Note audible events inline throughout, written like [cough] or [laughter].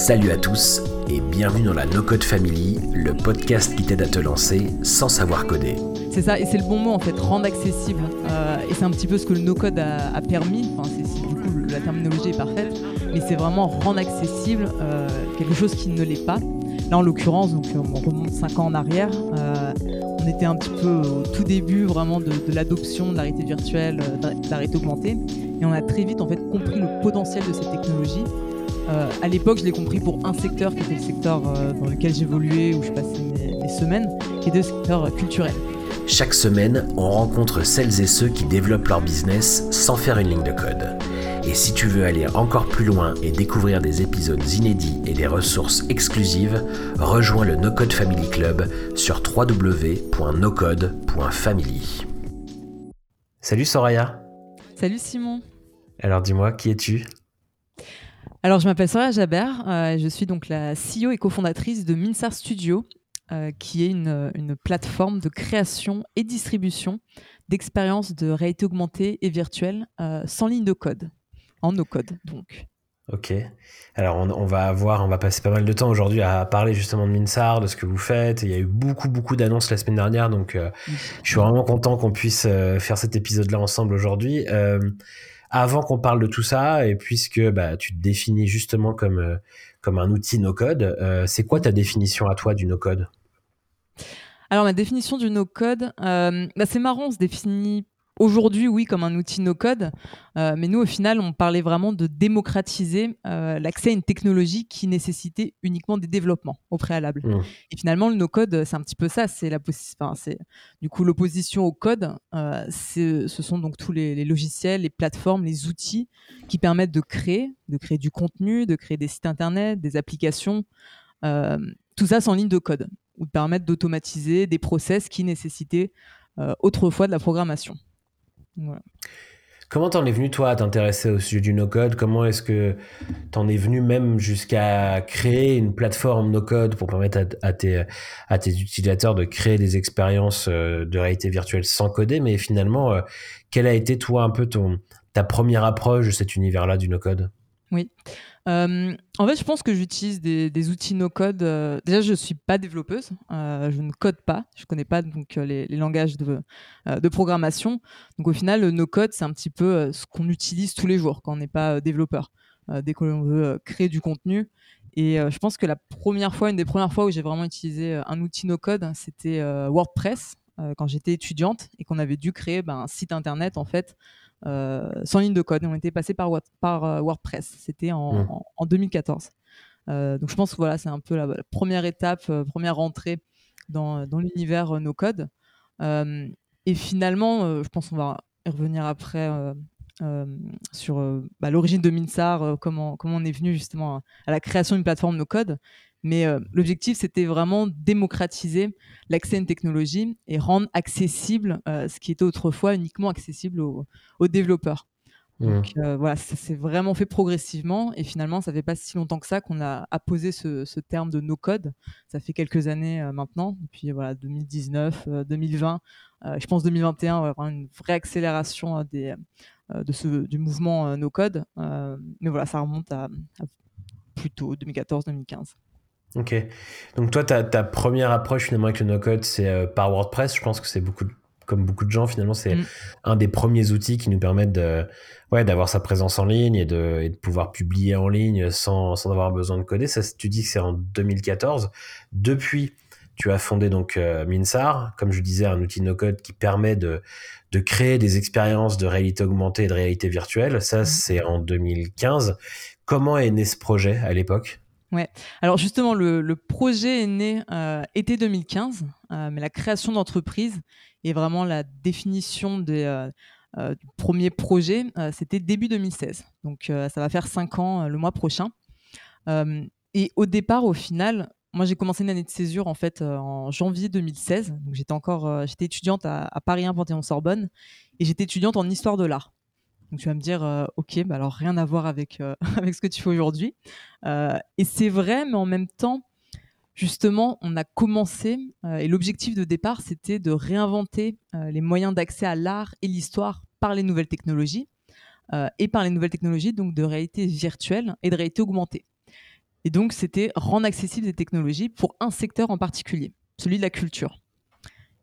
Salut à tous et bienvenue dans la No Code Family, le podcast qui t'aide à te lancer sans savoir coder. C'est ça, et c'est le bon mot en fait, rendre accessible. Euh, et c'est un petit peu ce que le no code a, permis. Enfin, du coup, la terminologie est parfaite, mais c'est vraiment rendre accessible euh, quelque chose qui ne l'est pas. Là, en l'occurrence, donc on remonte 5 ans en arrière. Euh, on était un petit peu au tout début vraiment de, l'adoption de la réalité virtuelle, de la réalité augmentée, et on a très vite en fait compris le potentiel de cette technologie euh, à l'époque, je l'ai compris pour un secteur qui était le secteur euh, dans lequel j'évoluais, où je passais mes, semaines, qui était le secteur culturel. Chaque semaine, on rencontre celles et ceux qui développent leur business sans faire une ligne de code. Et si tu veux aller encore plus loin et découvrir des épisodes inédits et des ressources exclusives, rejoins le No Code Family Club sur www.nocode.family. Salut Soraya. Salut Simon. Alors dis-moi, qui es-tu? Alors, je m'appelle Soraya Jabert. Euh, je suis donc la CEO et cofondatrice de Minsar Studio, euh, qui est une, plateforme de création et distribution d'expériences de réalité augmentée et virtuelle euh, sans ligne de code, en no code donc. Ok. Alors on, va avoir, on va passer pas mal de temps aujourd'hui à parler justement de Minsar, de ce que vous faites. Il y a eu beaucoup beaucoup d'annonces la semaine dernière, donc je suis vraiment content qu'on puisse faire cet épisode-là ensemble aujourd'hui avant qu'on parle de tout ça, et puisque bah, tu te définis justement comme, euh, un outil no-code, euh, c'est quoi ta définition à toi du no-code? Alors, ma définition du no-code, euh, bah, c'est marrant, on se définit aujourd'hui, oui, comme un outil no-code, euh, mais nous, au final, on parlait vraiment de démocratiser euh, l'accès à une technologie qui nécessitait uniquement des développements au préalable. Mmh. Et finalement, le no-code, c'est un petit peu ça. C'est la enfin, c'est du coup l'opposition au code. Euh, ce sont donc tous les, logiciels, les plateformes, les outils qui permettent de créer, de créer du contenu, de créer des sites internet, des applications. tout ça sans ligne de code, ou de permettre d'automatiser des process qui nécessitaient autrefois de la programmation. Comment t'en es venu toi à t'intéresser au sujet du no-code? Comment est-ce que t'en es venu même jusqu'à créer une plateforme no-code pour permettre à, tes, à tes utilisateurs de créer des expériences euh, de réalité virtuelle sans coder? Mais finalement, euh, quelle a été toi un peu ton, ta première approche de cet univers-là du no-code? Oui. Euh, en fait, je pense que j'utilise des, outils no-code. Euh, déjà, je ne suis pas développeuse, euh, je ne code pas, je ne connais pas donc, les, langages de, programmation. Donc, au final, le no-code, c'est un petit peu ce qu'on utilise tous les jours quand on n'est pas développeur, dès qu'on veut créer du contenu. Et je pense que la première fois, une des premières fois où j'ai vraiment utilisé un outil no-code, c'était WordPress, quand j'étais étudiante et qu'on avait dû créer ben, un site internet en fait sans ligne de code. Et on était passé par, par euh, WordPress. C'était en, 2014. Mmh. Euh, donc je pense que voilà, c'est un peu la, première étape, première entrée dans, dans l'univers no code. et finalement, je pense qu'on va y revenir après sur bah, l'origine de Minsar, comment, comment on est venu justement à la création d'une plateforme no code. Mais euh, l'objectif, c'était vraiment démocratiser l'accès à une technologie et rendre accessible euh, ce qui était autrefois uniquement accessible aux, développeurs. Mmh. Donc euh, voilà, ça s'est vraiment fait progressivement et finalement, ça fait pas si longtemps que ça qu'on a apposé ce, ce, terme de no-code. Ça fait quelques années maintenant, depuis voilà 2019, 2020, je pense 2021, on va avoir une vraie accélération des, de ce, du mouvement no-code. mais voilà, ça remonte à, à plutôt 2014-2015. Ok. Donc toi, ta, ta, première approche finalement avec le no-code, c'est euh, par WordPress. Je pense que c'est beaucoup, comme beaucoup de gens finalement, c'est mm. un des premiers outils qui nous permettent de, ouais, d'avoir sa présence en ligne et de, et de pouvoir publier en ligne sans, sans avoir besoin de coder. Ça, tu dis que c'est en 2014. Depuis, tu as fondé donc euh, Minsar, comme je disais, un outil no-code qui permet de, de créer des expériences de réalité augmentée et de réalité virtuelle. Ça, mm. c'est en 2015. Comment est né ce projet à l'époque? Ouais. Alors justement, le, projet est né euh, été 2015, euh, mais la création d'entreprise et vraiment la définition des, euh, du premier projet, c'était début 2016. Donc ça va faire cinq ans le mois prochain. et au départ, au final, moi j'ai commencé une année de césure en fait en janvier 2016. Donc j'étais encore, j'étais étudiante à, à Paris 1 Panthéon Sorbonne et j'étais étudiante en histoire de l'art. Donc tu vas me dire, euh, ok, bah alors rien à voir avec, euh, [laughs] avec ce que tu fais aujourd'hui. Euh, et c'est vrai, mais en même temps, justement, on a commencé, et l'objectif de départ, c'était de réinventer les moyens d'accès à l'art et l'histoire par les nouvelles technologies, et par les nouvelles technologies donc de réalité virtuelle et de réalité augmentée. Et donc, c'était rendre accessibles ces technologies pour un secteur en particulier, celui de la culture.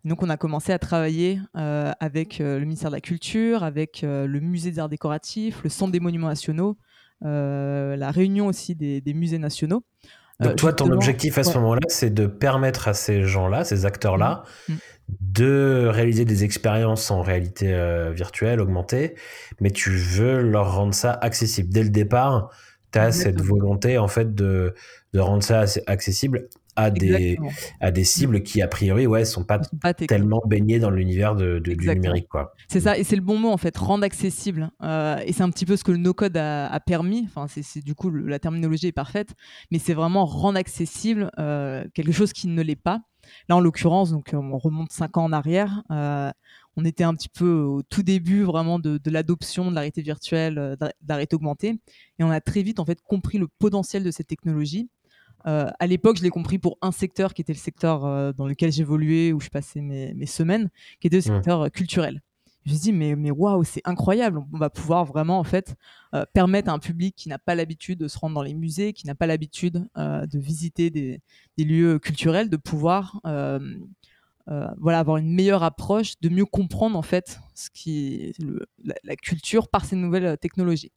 Donc, on a commencé à travailler euh, avec euh, le ministère de la Culture, avec euh, le musée des arts décoratifs, le centre des monuments nationaux, la réunion aussi des, musées nationaux. Donc, toi, ton objectif à ce moment-là, c'est de permettre à ces gens-là, ces acteurs-là, mmh. Mmh. de réaliser des expériences en réalité virtuelle, augmentée, mais tu veux leur rendre ça accessible. Dès le départ, tu as cette volonté en fait de, de rendre ça accessible à des, à des cibles qui, a priori, ouais, sont pas, sont pas tellement baignées dans l'univers de, du numérique. quoi. C'est ça, et c'est le bon mot, en fait, rendre accessible. Euh, et c'est un petit peu ce que le no-code a, permis. Enfin, c'est du coup, la terminologie est parfaite, mais c'est vraiment rendre accessible euh, quelque chose qui ne l'est pas. Là, en l'occurrence, donc on remonte cinq ans en arrière. Euh, on était un petit peu au tout début vraiment de, l'adoption de la réalité virtuelle, euh, de la réalité augmentée, et on a très vite en fait compris le potentiel de cette technologie. Euh, à l'époque, je l'ai compris pour un secteur qui était le secteur euh, dans lequel j'évoluais, où je passais mes, semaines, qui était le secteur culturel. Je me suis dit, mais, mais waouh, c'est incroyable. On va pouvoir vraiment en fait permettre à un public qui n'a pas l'habitude de se rendre dans les musées, qui n'a pas l'habitude de visiter des, lieux culturels, de pouvoir euh, voilà, avoir une meilleure approche, de mieux comprendre en fait ce qui la, culture par ces nouvelles euh, technologies.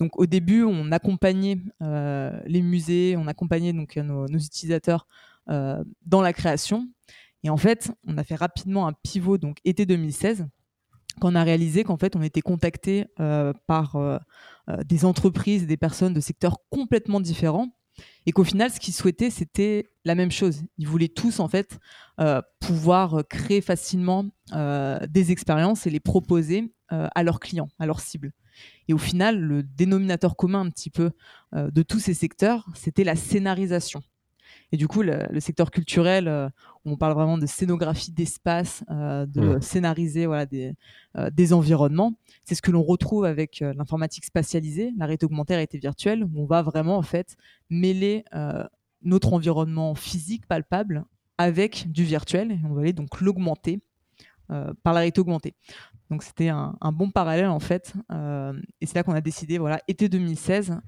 Donc au début, on accompagnait euh, les musées, on accompagnait donc nos, utilisateurs dans la création. Et en fait, on a fait rapidement un pivot donc été 2016 quand on a réalisé qu'en fait on était contacté par des entreprises, des personnes de secteurs complètement différents et qu'au final, ce qu'ils souhaitaient, c'était la même chose. Ils voulaient tous, en fait, euh, pouvoir créer facilement euh, des expériences et les proposer euh, à leurs clients, à leurs cibles. Et au final, le dénominateur commun un petit peu de tous ces secteurs, c'était la scénarisation. Et du coup, le, secteur culturel, euh, on parle vraiment de scénographie d'espace, euh, de mmh. scénariser voilà, des, euh, des environnements. C'est ce que l'on retrouve avec l'informatique spatialisée, la réalité augmentée, la réalité virtuelle, où on va vraiment en fait mêler notre environnement physique palpable avec du virtuel, et on va aller donc l'augmenter par la réalité augmentée. Donc c'était un, bon parallèle en fait, et c'est là qu'on a décidé, voilà, été 2016,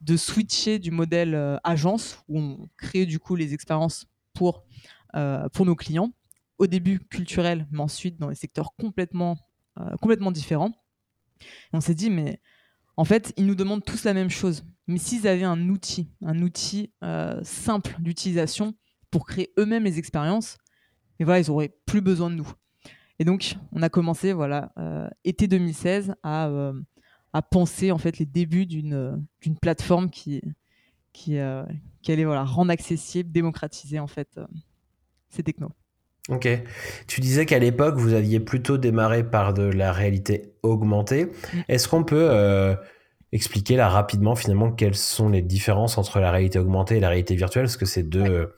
de switcher du modèle euh, agence, où on crée du coup les expériences pour, euh, pour nos clients, au début culturel, mais ensuite dans les secteurs complètement, euh, complètement différents. on s'est dit, mais en fait, ils nous demandent tous la même chose. Mais s'ils avaient un outil, un outil simple d'utilisation pour créer eux-mêmes les expériences, et voilà, ils n'auraient plus besoin de nous. Et donc, on a commencé, voilà, été 2016, à à penser en fait les débuts d'une d'une plateforme qui qui, euh, qui allait voilà rendre accessible, démocratiser en fait euh, ces technos. Ok. Tu disais qu'à l'époque, vous aviez plutôt démarré par de la réalité augmentée. Mm. Est-ce qu'on peut euh, expliquer là rapidement finalement quelles sont les différences entre la réalité augmentée et la réalité virtuelle? Parce que c'est deux,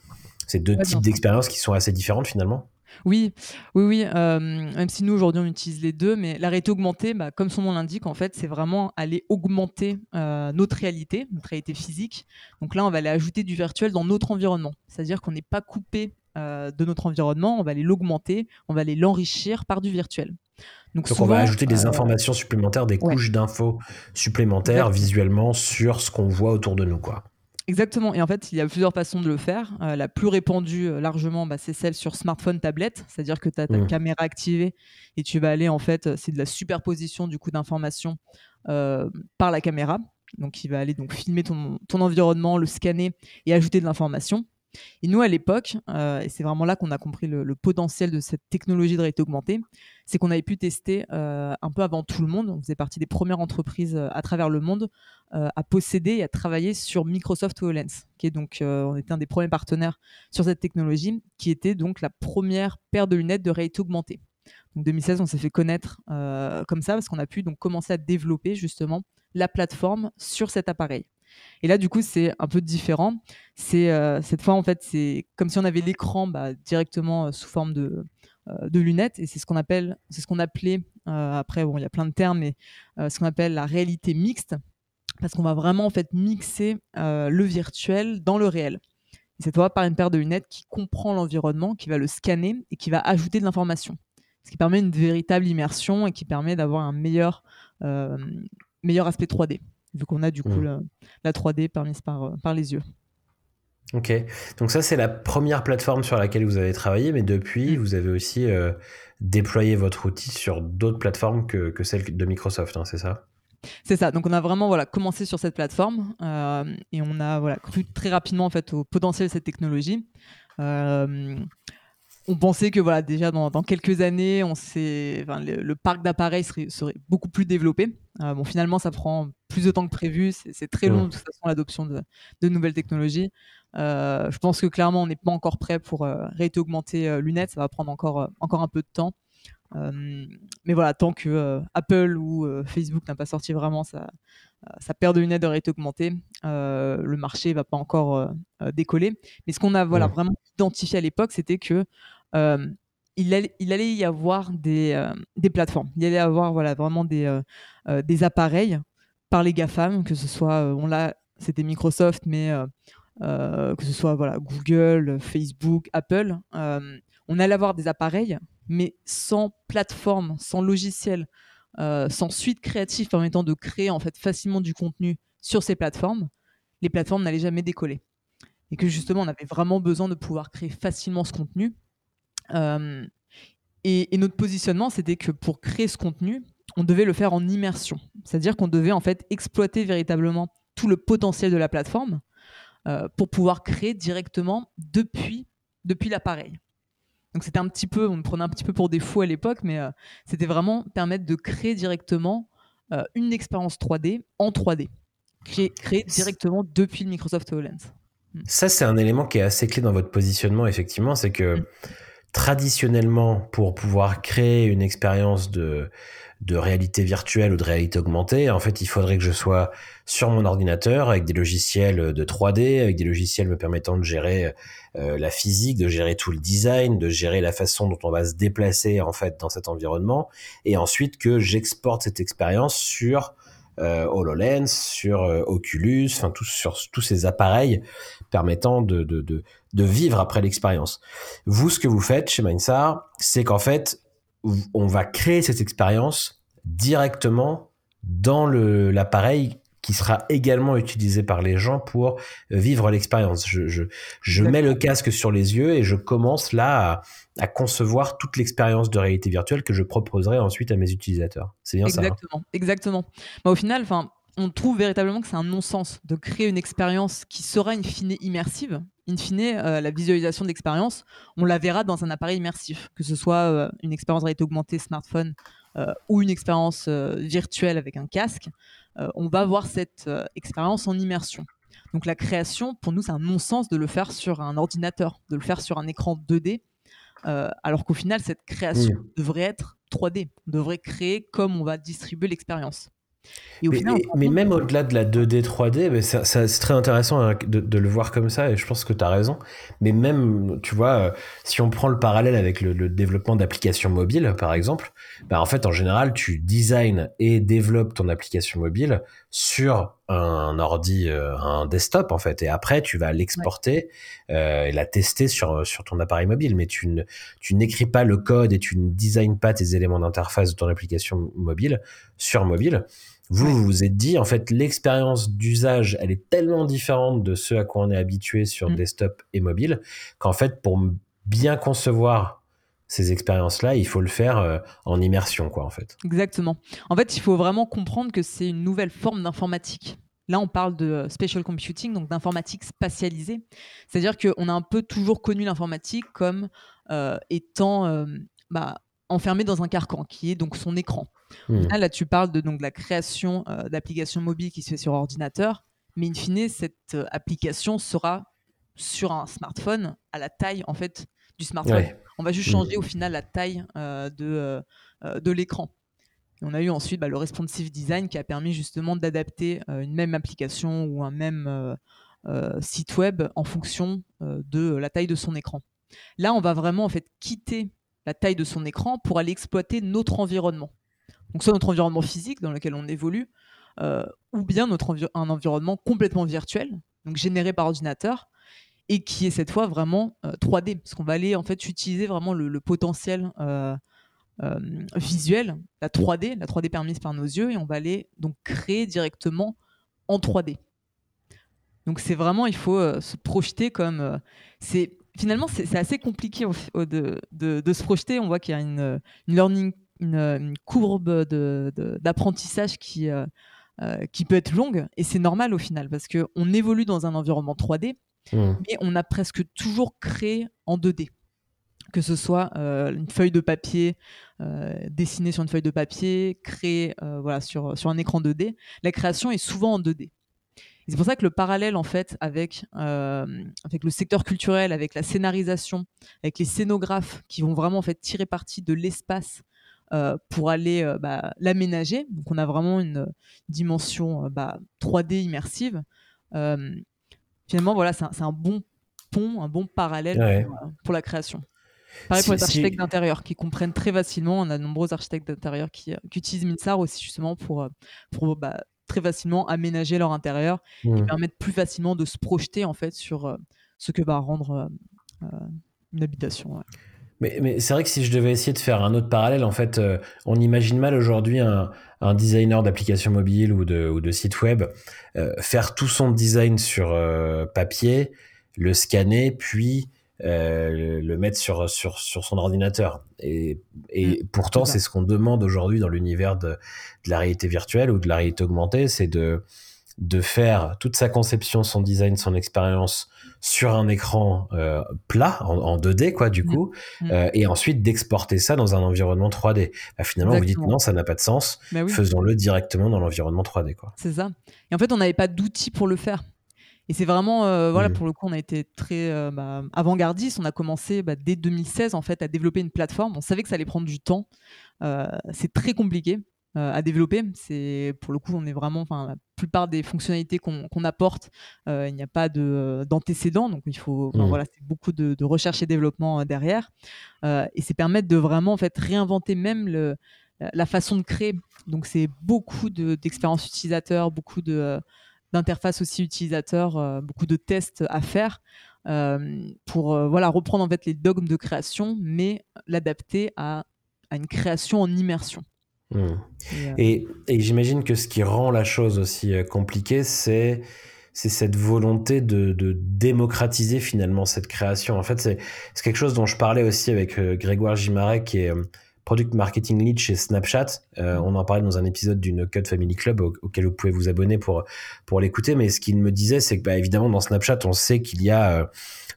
deux types d'expériences qui sont assez différentes finalement. Oui, oui, oui. Euh, même si nous aujourd'hui on utilise les deux, mais la réalité augmentée, bah, comme son nom l'indique, en fait, c'est vraiment aller augmenter euh, notre réalité, notre réalité physique. Donc là, on va aller ajouter du virtuel dans notre environnement. C'est-à-dire qu'on n'est pas coupé euh, de notre environnement, on va aller l'augmenter, on va aller l'enrichir par du virtuel. Donc, on va ajouter des informations supplémentaires, des couches d'infos supplémentaires visuellement sur ce qu'on voit autour de nous, quoi. Exactement. Et en fait, il y a plusieurs façons de le faire. Euh, la plus répandue euh, largement, bah, c'est celle sur smartphone, tablette. C'est-à-dire que tu as ta mmh. caméra activée et tu vas aller, en fait, euh, c'est de la superposition du coup d'informations par la caméra. Donc, il va aller donc filmer ton, ton environnement, le scanner et ajouter de l'information. Et nous, à l'époque, euh, et c'est vraiment là qu'on a compris le, potentiel de cette technologie de réalité augmentée, c'est qu'on avait pu tester euh, un peu avant tout le monde. On faisait partie des premières entreprises euh, à travers le monde à posséder et à travailler sur Microsoft HoloLens, qui est donc, on était un des premiers partenaires sur cette technologie, qui était donc la première paire de lunettes de réalité augmentée. Donc 2016, on s'est fait connaître comme ça parce qu'on a pu donc commencer à développer justement la plateforme sur cet appareil. Et là, du coup, c'est un peu différent. C'est euh, cette fois, en fait, c'est comme si on avait l'écran bah, directement euh, sous forme de, euh, de lunettes. Et c'est ce qu'on appelle, c'est ce qu'on appelait après. Bon, il y a plein de termes, mais ce qu'on appelle la réalité mixte, parce qu'on va vraiment en fait mixer le virtuel dans le réel. Et cette fois, par une paire de lunettes qui comprend l'environnement, qui va le scanner et qui va ajouter de l'information. Ce qui permet une véritable immersion et qui permet d'avoir un meilleur, meilleur aspect 3D vu qu'on a du coup mmh. la, 3D permise par, euh, par les yeux. Ok, donc ça c'est la première plateforme sur laquelle vous avez travaillé, mais depuis mm. vous avez aussi euh, déployé votre outil sur d'autres plateformes que, que celle de Microsoft, hein, c'est ça? C'est ça. Donc on a vraiment voilà commencé sur cette plateforme euh, et on a voilà cru très rapidement en fait au potentiel de cette technologie. Euh, on pensait que voilà déjà dans, quelques années, on le, parc d'appareils serait, beaucoup plus développé. Euh, bon, finalement, ça prend plus de temps que prévu. C'est très long de toute façon l'adoption de, nouvelles technologies. je pense que clairement, on n'est pas encore prêt pour réalité augmenter lunettes. Ça va prendre encore encore un peu de temps. Euh, mais voilà, tant que euh, Apple ou euh, Facebook n'a pas sorti vraiment sa, sa paire de lunettes de réalité augmentée, le marché va pas encore décoller. Mais ce qu'on a voilà, vraiment identifié à l'époque, c'était que il allait, il, allait, y avoir des, des, plateformes. Il allait y avoir voilà, vraiment des, des appareils par les GAFAM, que ce soit, on l'a, c'était Microsoft, mais que ce soit voilà, Google, Facebook, Apple. on allait avoir des appareils mais sans plateforme, sans logiciel, euh, sans suite créative permettant de créer en fait facilement du contenu sur ces plateformes, les plateformes n'allaient jamais décoller. Et que justement, on avait vraiment besoin de pouvoir créer facilement ce contenu. Euh, et, notre positionnement, c'était que pour créer ce contenu, on devait le faire en immersion. C'est-à-dire qu'on devait en fait exploiter véritablement tout le potentiel de la plateforme euh, pour pouvoir créer directement depuis, depuis l'appareil. Donc c'était un petit peu, on me prenait un petit peu pour des fous à l'époque, mais euh, c'était vraiment permettre de créer directement euh, une expérience 3D en 3D, créée directement depuis le Microsoft HoloLens. Hmm. Ça, c'est un élément qui est assez clé dans votre positionnement, effectivement, c'est que hmm. traditionnellement, pour pouvoir créer une expérience de, de réalité virtuelle ou de réalité augmentée, en fait, il faudrait que je sois sur mon ordinateur avec des logiciels de 3D, avec des logiciels me permettant de gérer euh, la physique, de gérer tout le design, de gérer la façon dont on va se déplacer en fait dans cet environnement, et ensuite que j'exporte cette expérience sur euh, HoloLens, sur euh, Oculus, enfin tous sur tous ces appareils permettant de, de, de, de vivre après l'expérience. Vous, ce que vous faites chez Mindsar, c'est qu'en fait on va créer cette expérience directement dans l'appareil qui sera également utilisé par les gens pour vivre l'expérience. Je, je, mets le casque sur les yeux et je commence là à, concevoir toute l'expérience de réalité virtuelle que je proposerai ensuite à mes utilisateurs. C'est bien ça. Hein? Exactement, exactement. Bah, au final, enfin, on trouve véritablement que c'est un non-sens de créer une expérience qui sera in fine immersive. In fine, euh, la visualisation d'expérience, on la verra dans un appareil immersif, que ce soit euh, une expérience réalité augmentée smartphone euh, ou une expérience virtuelle avec un casque. on va voir cette expérience en immersion. Donc la création, pour nous, c'est un non-sens de le faire sur un ordinateur, de le faire sur un écran 2D, alors qu'au final, cette création devrait être 3D. On devrait créer comme on va distribuer l'expérience mais, même au-delà de la 2D, 3D, c'est très intéressant hein, de, le voir comme ça, et je pense que tu as raison. Mais même, tu vois, euh, si on prend le parallèle avec le, développement d'applications mobiles, par exemple, bah en fait, en général, tu designs et développes ton application mobile sur un ordi, euh, un desktop, en fait, et après, tu vas l'exporter euh, et la tester sur, sur ton appareil mobile. Mais tu n'écris pas le code et tu ne designes pas tes éléments d'interface de ton application mobile sur mobile. Vous, vous vous êtes dit, en fait, l'expérience d'usage, elle est tellement différente de ce à quoi on est habitué sur mm. desktop et mobile, qu'en fait, pour bien concevoir ces expériences-là, il faut le faire euh, en immersion, quoi, en fait. Exactement. En fait, il faut vraiment comprendre que c'est une nouvelle forme d'informatique. Là, on parle de spatial computing, donc d'informatique spatialisée. C'est-à-dire qu'on a un peu toujours connu l'informatique comme euh, étant euh, bah, enfermé dans un carcan, qui est donc son écran. Hmm. Là, tu parles de donc, la création euh, d'applications mobiles qui se fait sur ordinateur, mais in fine, cette euh, application sera sur un smartphone à la taille en fait du smartphone. On va juste hmm. changer au final la taille euh, de, de l'écran. On a eu ensuite bah, le responsive design qui a permis justement d'adapter une même application ou un même site web en fonction de la taille de son écran. Là, on va vraiment en fait quitter la taille de son écran pour aller exploiter notre environnement donc soit notre environnement physique dans lequel on évolue, euh, ou bien notre un environnement complètement virtuel, donc généré par ordinateur, et qui est cette fois vraiment 3D, euh, parce qu'on va aller en fait utiliser vraiment le, potentiel euh, visuel, la 3D, la 3D permise par nos yeux, et on va aller donc créer directement en 3D. Donc c'est vraiment, il faut se projeter comme... c'est Finalement, c'est assez compliqué de, de, se projeter. On voit qu'il y a une, une learning, une, courbe d'apprentissage qui, qui peut être longue. Et c'est normal au final, parce qu'on évolue dans un environnement 3D, mmh. mais on a presque toujours créé en 2D que ce soit euh, une feuille de papier euh, dessinée sur une feuille de papier, créée euh, voilà, sur, sur un écran 2D, la création est souvent en 2D. C'est pour ça que le parallèle en fait avec, avec le secteur culturel, avec la scénarisation, avec les scénographes qui vont vraiment en fait tirer parti de l'espace pour aller bah, l'aménager. Donc on a vraiment une dimension bah, 3D immersive. Finalement voilà, c'est un, bon pont, un bon parallèle pour la création. Pareil pour les architectes d'intérieur qui comprennent très facilement. On a de nombreux architectes d'intérieur qui, euh, utilisent Minsar aussi justement pour, euh, pour bah, très facilement aménager leur intérieur et mmh. permettre plus facilement de se projeter en fait sur euh, ce que va rendre une habitation. Mais, mais c'est vrai que si je devais essayer de faire un autre parallèle, en fait, on imagine mal aujourd'hui un, un, designer d'application mobile ou de, ou de site web faire tout son design sur papier, le scanner, puis euh, le mettre sur, sur, sur son ordinateur. Et, et mm. pourtant, c'est ce qu'on demande aujourd'hui dans l'univers de, de, la réalité virtuelle ou de la réalité augmentée, c'est de, de faire toute sa conception, son design, son expérience sur un écran euh, plat, en, 2D, quoi, du mm. coup, mm. Euh, et ensuite d'exporter ça dans un environnement 3D. Bah, finalement, vous dites non, ça n'a pas de sens, bah faisons-le directement dans l'environnement 3D, quoi. C'est ça. Et en fait, on n'avait pas d'outils pour le faire. Et c'est vraiment, euh, voilà, mmh. pour le coup, on a été très euh, bah, avant-gardiste. On a commencé bah, dès 2016 en fait à développer une plateforme. On savait que ça allait prendre du temps. Euh, c'est très compliqué à développer. C'est pour le coup, on est vraiment, enfin, la plupart des fonctionnalités qu'on apporte, il n'y a pas d'antécédents, donc il faut, mmh. voilà, c'est beaucoup de, recherche et développement derrière. et c'est permettre de vraiment en fait réinventer même le, la façon de créer. Donc c'est beaucoup d'expériences utilisateurs, beaucoup de d'interface aussi utilisateur, euh, beaucoup de tests à faire euh, pour euh, voilà, reprendre en fait les dogmes de création, mais l'adapter à, à, une création en immersion. Hmm. Et, et, j'imagine que ce qui rend la chose aussi compliquée, c'est c'est cette volonté de, de, démocratiser finalement cette création. En fait, c'est quelque chose dont je parlais aussi avec Grégoire Gimaret, qui est product marketing lead chez Snapchat. Euh, on en parlait dans un épisode d'une Cut Family Club auquel vous pouvez vous abonner pour pour l'écouter. Mais ce qu'il me disait, c'est que bah, évidemment dans Snapchat, on sait qu'il y a euh,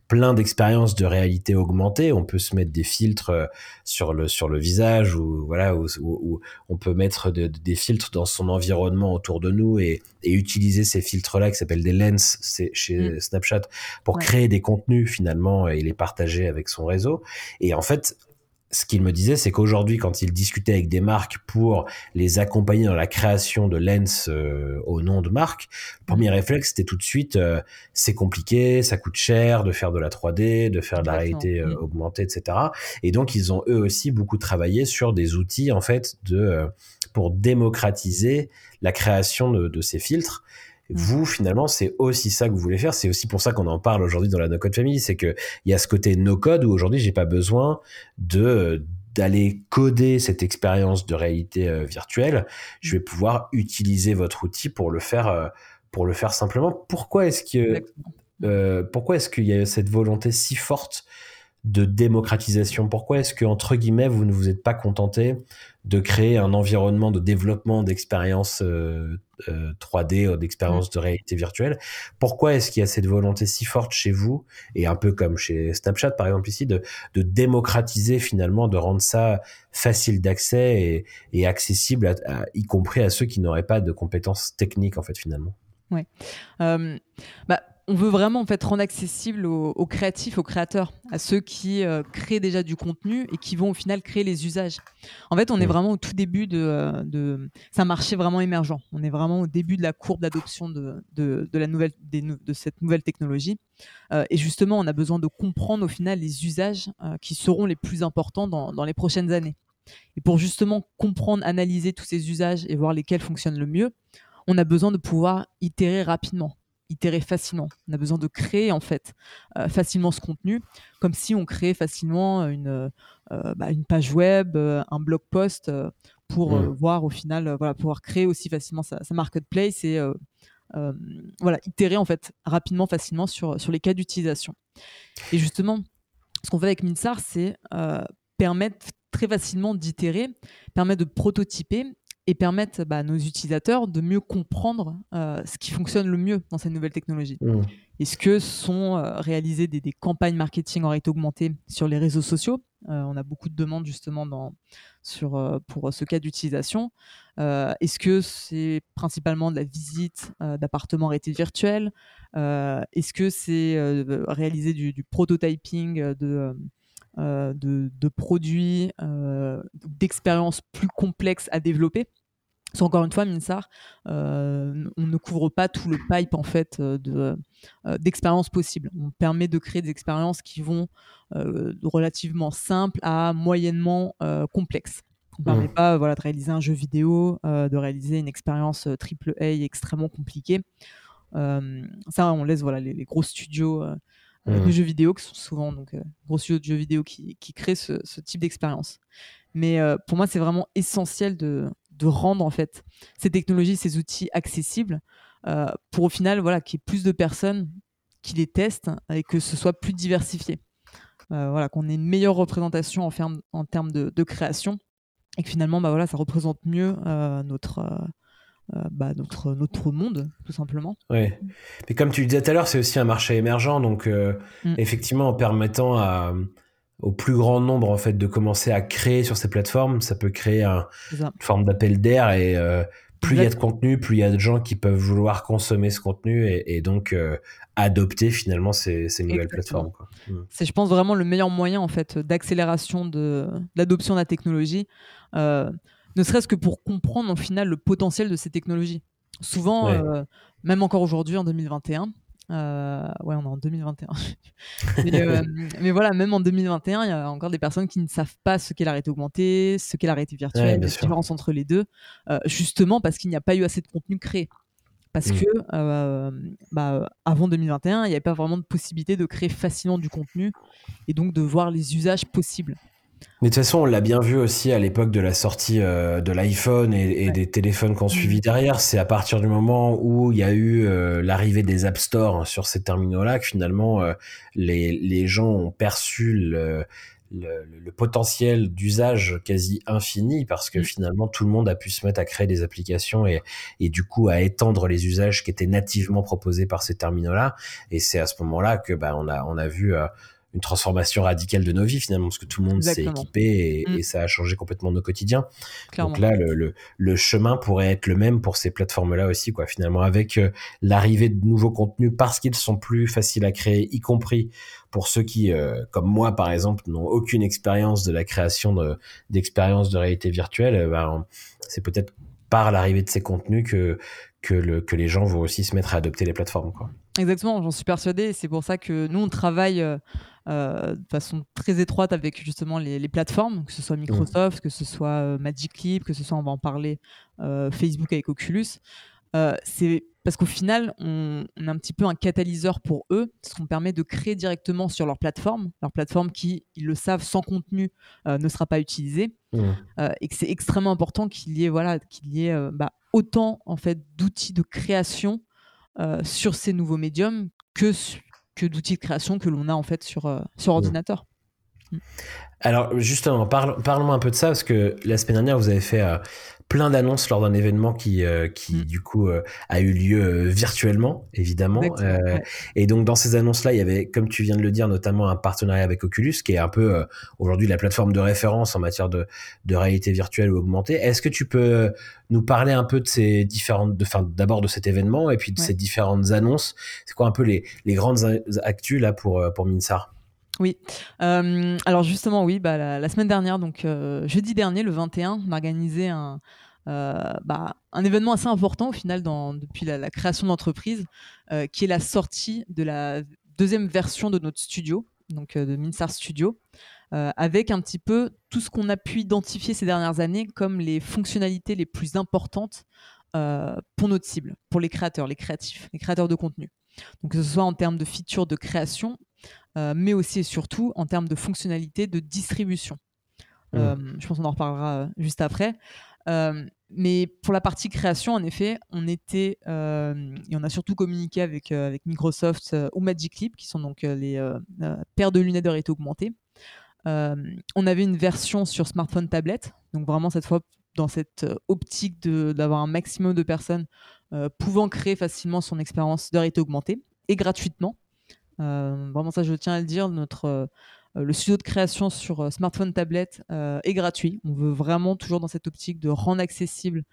plein d'expériences de réalité augmentée. On peut se mettre des filtres euh, sur le sur le visage ou voilà ou, on peut mettre des filtres dans son environnement autour de nous et, utiliser ces filtres là qui s'appellent des lens chez mm. Snapchat pour créer des contenus finalement et les partager avec son réseau. Et en fait, ce qu'il me disait, c'est qu'aujourd'hui, quand il discutait avec des marques pour les accompagner dans la création de lens euh, au nom de marque, le premier mmh. réflexe, c'était tout de suite, euh, c'est compliqué, ça coûte cher de faire de la 3D, de faire de la réalité euh, mmh. augmentée, etc. Et donc, ils ont eux aussi beaucoup travaillé sur des outils, en fait, de pour démocratiser la création de, de ces filtres. Vous, finalement, c'est aussi ça que vous voulez faire. C'est aussi pour ça qu'on en parle aujourd'hui dans la No Code Family. C'est que il y a ce côté no code où aujourd'hui, j'ai pas besoin de d'aller coder cette expérience de réalité euh, virtuelle. Je vais pouvoir utiliser votre outil pour le faire, euh, pour le faire simplement. Pourquoi est-ce que, euh, pourquoi est-ce qu'il y a cette volonté si forte de démocratisation. Pourquoi est-ce que, entre guillemets, vous ne vous êtes pas contenté de créer un environnement de développement d'expériences 3D, euh, euh, d'expériences de réalité virtuelle? Pourquoi est-ce qu'il y a cette volonté si forte chez vous, et un peu comme chez Snapchat par exemple ici, de, démocratiser finalement, de rendre ça facile d'accès et, accessible, y compris à ceux qui n'auraient pas de compétences techniques en fait finalement? Ouais. Euh, bah, on veut vraiment en fait rendre accessible aux, créatifs, aux créateurs, à ceux qui euh, créent déjà du contenu et qui vont au final créer les usages. En fait, on est vraiment au tout début de, euh, de c'est un marché vraiment émergent. On est vraiment au début de la courbe d'adoption de, de, la nouvelle, de cette nouvelle technologie. Euh, et justement, on a besoin de comprendre au final les usages qui seront les plus importants dans, dans les prochaines années. Et pour justement comprendre, analyser tous ces usages et voir lesquels fonctionnent le mieux, on a besoin de pouvoir itérer rapidement itérer facilement. On a besoin de créer en fait euh, facilement ce contenu, comme si on créait facilement une, euh, bah, une page web, euh, un blog post pour mmh. voir au final, voilà, pouvoir créer aussi facilement sa, marketplace et voilà, itérer en fait rapidement, facilement sur, sur les cas d'utilisation. Et justement, ce qu'on fait avec Minsar, c'est permettre très facilement d'itérer, permettre de prototyper et permettre bah, à nos utilisateurs de mieux comprendre ce qui fonctionne le mieux dans ces nouvelles technologies. Mmh. Est-ce que sont réalisées des, des, campagnes marketing en réalité augmentée sur les réseaux sociaux? On a beaucoup de demandes justement dans, sur, euh, pour ce cas d'utilisation. Euh, est-ce que c'est principalement de la visite euh, d'appartements en réalité virtuelle? Est-ce que c'est réaliser du, prototyping de, de, produits, d'expériences plus complexes à développer encore une fois, Minsar, on ne couvre pas tout le pipe en fait de d'expériences possibles. On permet de créer des expériences qui vont euh, relativement simple à moyennement euh, complexe. On ne permet mmh. pas voilà, de réaliser un jeu vidéo, euh, de réaliser une expérience triple A extrêmement compliquée. ça, on laisse voilà, les, gros studios de mmh. jeux vidéo, qui sont souvent donc, gros studios de jeux vidéo qui, qui créent ce, type d'expérience. Mais pour moi, c'est vraiment essentiel de, de, rendre en fait ces technologies, ces outils accessibles pour au final voilà, qu'il y ait plus de personnes qui les testent et que ce soit plus diversifié. Euh, voilà, qu'on ait une meilleure représentation en, en termes de, création et que finalement, bah, voilà, ça représente mieux euh, notre, euh, bah, notre, notre monde, tout simplement. Oui. Mais comme tu le disais tout à l'heure, c'est aussi un marché émergent. Donc, mm. effectivement, en permettant à, au plus grand nombre en fait, de commencer à créer sur ces plateformes, ça peut créer une forme d'appel d'air. Et plus il y a de contenu, plus il y a de gens qui peuvent vouloir consommer ce contenu et, donc adopter finalement ces, nouvelles plateformes. Mm. C'est, je pense, vraiment le meilleur moyen en fait d'accélération de, l'adoption de la technologie, euh, ne serait-ce que pour comprendre au final le potentiel de ces technologies. Souvent, euh, même encore aujourd'hui en 2021, euh, ouais, on est en 2021. [laughs] mais, voilà, même en 2021, il y a encore des personnes qui ne savent pas ce qu'est la réalité augmentée, ce qu'est la réalité virtuelle, la différence entre les deux, justement parce qu'il n'y a pas eu assez de contenu créé parce mmh. que euh, bah, avant 2021, il n'y avait pas vraiment de possibilité de créer facilement du contenu et donc de voir les usages possibles. Mais de toute façon, on l'a bien vu aussi à l'époque de la sortie euh, de l'iPhone et, des téléphones qu'on suivit mmh. derrière. C'est à partir du moment où il y a eu euh, l'arrivée des App Store hein, sur ces terminaux-là que finalement les, les, gens ont perçu le, le, potentiel d'usage quasi infini parce que mm. finalement tout le monde a pu se mettre à créer des applications et, et du coup à étendre les usages qui étaient nativement proposés par ces terminaux-là. Et c'est à ce moment-là que bah, on a on a vu euh, une transformation radicale de nos vies finalement parce que tout le monde s'est équipé mm. et, ça a changé complètement nos quotidiens. Donc là, le, le, chemin pourrait être le même pour ces plateformes-là aussi, quoi. Finalement, avec euh, l'arrivée de nouveaux contenus parce qu'ils sont plus faciles à créer, y compris pour ceux qui, euh, comme moi par exemple, n'ont aucune expérience de la création d'expériences de, réalité virtuelle, euh, ben, c'est peut-être par l'arrivée de ces contenus que que, le, que les gens vont aussi se mettre à adopter les plateformes. Quoi. Exactement, j'en suis persuadé. C'est pour ça que nous, on travaille de façon très étroite avec justement les, plateformes, que ce soit Microsoft, que ce soit euh, Magic Leap, que ce soit, on va en parler, euh, Facebook avec Oculus. c'est parce qu'au final, on, a un petit peu un catalyseur pour eux, ce qu'on permet de créer directement sur leur plateforme, leur plateforme qui, ils le savent, sans contenu ne sera pas utilisée, mmh. et que c'est extrêmement important qu'il y ait, voilà, qu'il y ait bah, autant en fait d'outils de création sur ces nouveaux médiums que que d'outils de création que l'on a en fait sur, euh, sur ordinateur. Mm. Alors justement, parlons un peu de ça, parce que la semaine dernière, vous avez fait euh, plein d'annonces lors d'un événement qui, euh, qui mm. du coup, euh, a eu lieu euh, virtuellement, évidemment. Et donc, dans ces annonces-là, il y avait, comme tu viens de le dire, notamment un partenariat avec Oculus, qui est un peu aujourd'hui la plateforme de référence en matière de, de réalité virtuelle ou augmentée. Est-ce que tu peux nous parler un peu de ces différentes, de, enfin, d'abord de cet événement et puis de ces différentes annonces? C'est quoi un peu les, les grandes actus là pour, pour Minsar? Oui. alors justement, oui, bah, la, semaine dernière, donc jeudi dernier, le 21, on a organisé un, bah, un événement assez important au final depuis la, création de l'entreprise, qui est la sortie de la deuxième version de notre studio, donc de Minsar Studio, avec un petit peu tout ce qu'on a pu identifier ces dernières années comme les fonctionnalités les plus importantes pour notre cible, pour les créateurs, les créatifs, les créateurs de contenu. Donc que ce soit en termes de features de création, euh, mais aussi et surtout en termes de fonctionnalité de distribution. Mmh. Euh, je pense qu'on en reparlera euh, juste après. mais pour la partie création, en effet, on était et on a surtout communiqué avec, avec Microsoft ou Magic Leap, qui sont donc les paires de lunettes de réalité augmentée. on avait une version sur smartphone, tablette, donc vraiment cette fois dans cette optique d'avoir un maximum de personnes pouvant créer facilement son expérience de réalité augmentée et gratuitement. Vraiment ça, je tiens à le dire, notre euh, le studio de création sur euh, smartphone, tablette euh, est gratuit. On veut vraiment toujours dans cette optique de rendre accessible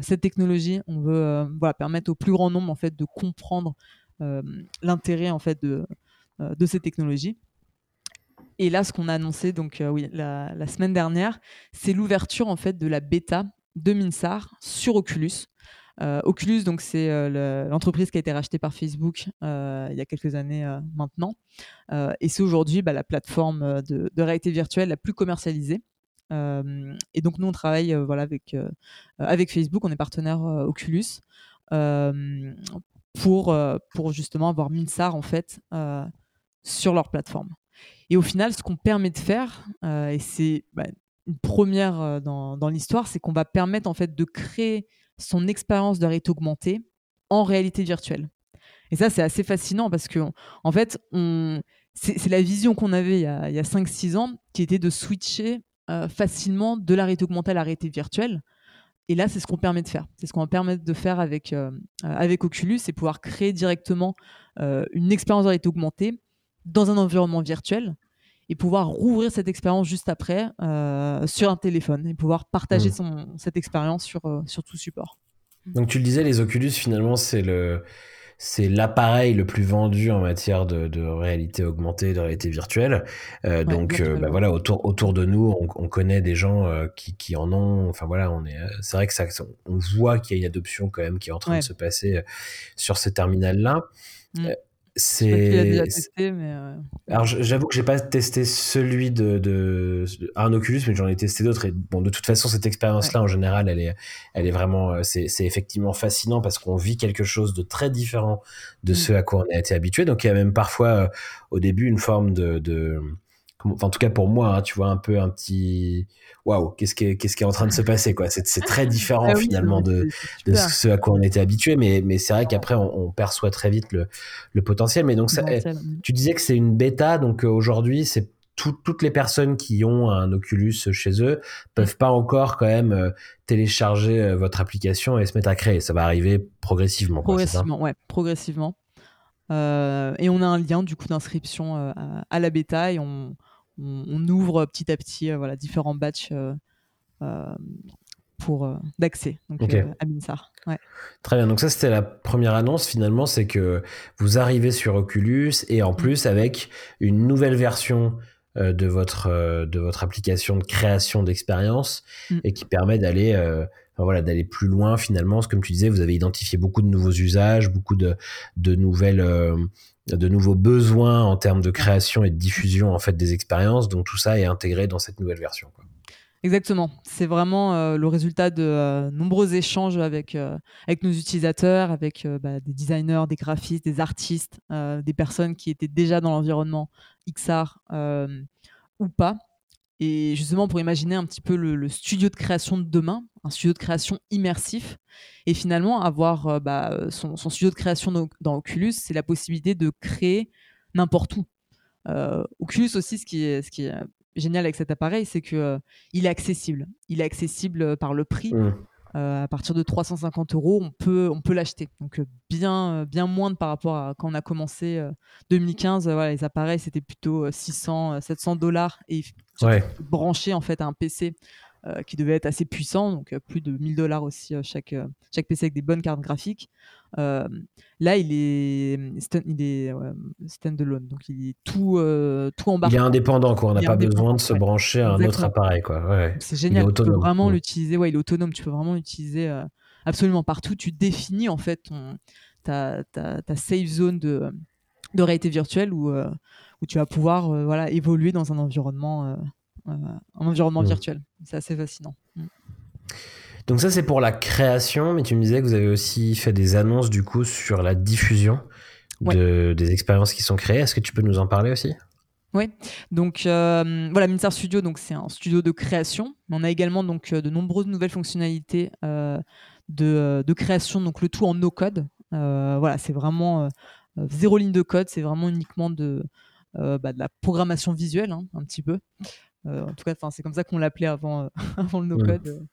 cette technologie. On veut permettre au plus grand nombre en fait de comprendre l'intérêt en fait de, de ces technologies. Et là, ce qu'on a annoncé donc la, semaine dernière, c'est l'ouverture en fait de la bêta de Minsar sur Oculus. Euh, Oculus, donc c'est euh, l'entreprise qui a été rachetée par Facebook euh, il y a quelques années maintenant, et c'est aujourd'hui bah, la plateforme de, réalité virtuelle la plus commercialisée. et donc nous on travaille voilà avec avec Facebook, on est partenaire Oculus pour pour justement avoir Minsar en fait sur leur plateforme. Et au final, ce qu'on permet de faire, et c'est bah, une première dans, dans l'histoire, c'est qu'on va permettre en fait de créer son expérience de réalité augmentée en réalité virtuelle. Et ça, c'est assez fascinant parce que, en fait, c'est la vision qu'on avait il y a, a 5-6 ans qui était de switcher euh, facilement de la réalité augmentée à la réalité virtuelle. Et là, c'est ce qu'on permet de faire. C'est ce qu'on va permettre de faire avec, euh, avec Oculus, c'est pouvoir créer directement euh, une expérience de réalité augmentée dans un environnement virtuel et pouvoir rouvrir cette expérience juste après euh, sur un téléphone et pouvoir partager hmm. son, cette expérience sur, euh, sur tout support. Donc tu le disais, les Oculus finalement c'est le c'est l'appareil le plus vendu en matière de, de réalité augmentée, de réalité virtuelle. Euh, donc bah, voilà, autour autour de nous, on, on connaît des gens qui, qui, en ont. Enfin voilà, on est. C'est vrai que ça, on voit qu'il y a une adoption quand même qui est en train de se passer sur ces terminals là. Hmm. C'est. Euh, Alors j'avoue que j'ai pas testé celui de, de, un Oculus, mais j'en ai testé d'autres. Et bon, de toute façon, cette expérience-là, en général, elle est, elle est vraiment, euh, c'est, effectivement fascinant parce qu'on vit quelque chose de très différent de mm. ce à quoi on a été habitué. Donc il y a même parfois, euh, au début, une forme de, de en tout cas pour moi, hein, tu vois un peu un petit waouh, qu'est-ce qui est, qu'est-ce qui est en train de se [laughs] passer quoi. C'est, très différent ah finalement de, de, ce à quoi on était habitué, mais, mais c'est vrai qu'après on, perçoit très vite le, le potentiel. Mais donc ça, eh, tu disais que c'est une bêta, donc euh, aujourd'hui c'est toutes les personnes qui ont un Oculus chez eux peuvent pas encore quand même euh, télécharger euh, votre application et se mettre à créer. Ça va arriver progressivement. Progressivement, ouais, progressivement. et on a un lien du coup d'inscription à la bêta et on, on, ouvre petit à petit euh, voilà, différents batchs euh, euh, pour d'accès à Minsar. Très bien. Donc ça c'était la première annonce finalement, c'est que vous arrivez sur Oculus et en mm. plus avec une nouvelle version de votre de votre application de création d'expérience mm. et qui permet d'aller voilà d'aller plus loin finalement. Comme tu disais, vous avez identifié beaucoup de nouveaux usages, beaucoup de de nouvelles de nouveaux besoins en termes de création et de diffusion en fait des expériences. Donc tout ça est intégré dans cette nouvelle version. Exactement. C'est vraiment euh, le résultat de euh, nombreux échanges avec, euh, avec nos utilisateurs, avec bah, des designers, des graphistes, des artistes, des personnes qui étaient déjà dans l'environnement XR ou pas. Et justement pour imaginer un petit peu le studio de création de demain, un studio de création immersif. Et finalement, avoir euh, bah, son, studio de création dans, Oculus, c'est la possibilité de créer n'importe où. Euh, Oculus aussi, ce qui est, génial avec cet appareil, c'est qu'il euh, il est accessible. Il est accessible par le prix. Mmh. À partir de 350 euros, on peut, on peut l'acheter. Donc bien, bien moindre par rapport à quand on a commencé 2015. voilà, les appareils, c'était plutôt 600, 700 dollars et ouais. branché en fait à un PC euh, qui devait être assez puissant, donc euh, plus de 1000 dollars aussi euh, chaque, chaque PC avec des bonnes cartes graphiques. Là, il est, il est standalone, donc il est tout, tout embarqué. Il est indépendant, quoi. On n'a pas besoin de se brancher à un autre appareil, quoi. Ouais. C'est génial. Tu peux vraiment l'utiliser. Ouais, il est autonome. Tu peux vraiment l'utiliser absolument partout. Tu définis en fait ton, ta, ta, ta safe zone de, de réalité virtuelle où, où tu vas pouvoir voilà, évoluer dans un environnement un environnement mm. virtuel. C'est assez fascinant. Mm. Donc ça c'est pour la création, mais tu me disais que vous avez aussi fait des annonces du coup sur la diffusion de, des expériences qui sont créées. Est-ce que tu peux nous en parler aussi? Oui, donc euh, voilà, Minsar Studio, donc c'est un studio de création, mais on a également donc de nombreuses nouvelles fonctionnalités de, de, création, donc le tout en no code. voilà, c'est vraiment zéro ligne de code, c'est vraiment uniquement de, bah, de la programmation visuelle, hein, un petit peu. en tout cas, c'est comme ça qu'on l'appelait avant, [laughs] avant le no code